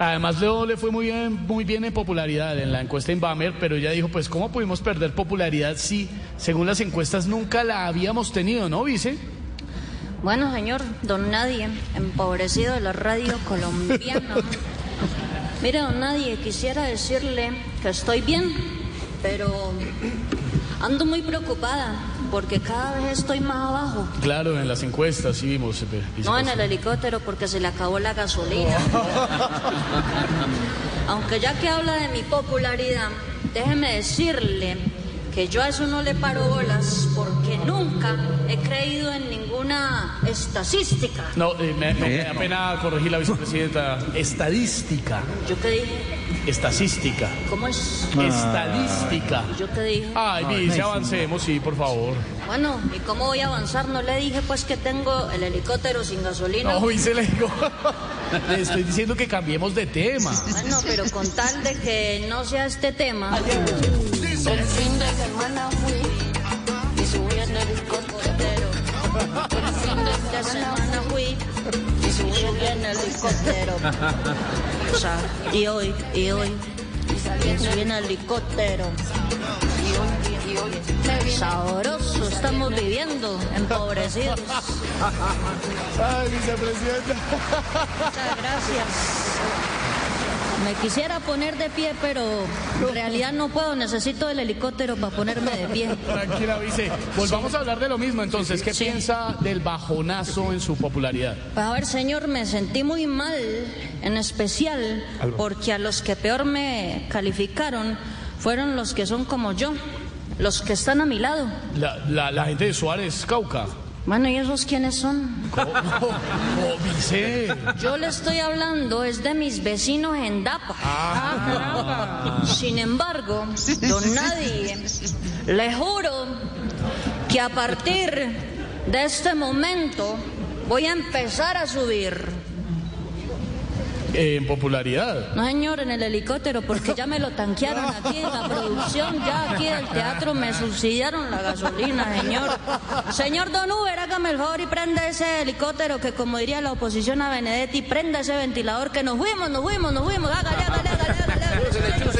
Además, Leo le fue muy bien, muy bien en popularidad en la encuesta Inbamer, pero ella dijo, pues, ¿cómo pudimos perder popularidad si, según las encuestas, nunca la habíamos tenido, ¿no, vice? Bueno, señor, don Nadie, empobrecido de la radio colombiana. Mire, don Nadie, quisiera decirle que estoy bien, pero ando muy preocupada porque cada vez estoy más abajo. Claro, en las encuestas sí vimos. eh, vice- No en el helicóptero porque se le acabó la gasolina. Aunque ya que habla de mi popularidad, déjeme decirle que yo a eso no le paro bolas porque nunca he creído en ninguna estadística. No, eh, me, me- me da pena corregir la vicepresidenta. Estadística. ¿Yo qué dije? Estadística. ¿Cómo es? Estadística. ¿Yo qué dije? Ay, vice, avancemos, sí, por favor. Bueno, ¿y cómo voy a avanzar? No le dije pues que tengo el helicóptero sin gasolina. No, vice, le digo. Le estoy diciendo que cambiemos de tema. Bueno, pero con tal de que no sea este tema. El fin de semana fui y subí en el helicóptero. El fin de semana fui y subí en el helicóptero. O sea, y hoy, y hoy, y subí en el helicóptero. Y hoy, y hoy, sabroso estamos viviendo, empobrecidos. Ay, vicepresidenta. Muchas gracias. Me quisiera poner de pie, pero en realidad no puedo. Necesito el helicóptero para ponerme de pie. Tranquila, vice. Volvamos a hablar de lo mismo entonces. ¿Qué Sí. piensa del bajonazo en su popularidad? Pues a ver, señor, me sentí muy mal, en especial porque a los que peor me calificaron fueron los que son como yo, los que están a mi lado. La, la, la gente de Suárez, Cauca. Bueno, ¿y esos quiénes son? ¿Cómo? Vice. Yo le estoy hablando, es de mis vecinos en Dapa. Sin embargo, don Nadie, le juro que a partir de este momento voy a empezar a subir. En popularidad. No, señor, en el helicóptero, porque ya me lo tanquearon aquí en la producción, ya aquí del teatro me subsidiaron la gasolina, señor. Señor Don Uber, hágame el favor y prenda ese helicóptero que, como diría la oposición a Benedetti, prenda ese ventilador que nos fuimos, nos fuimos, nos fuimos, hágale, hágale, hágale, hágale, hágale.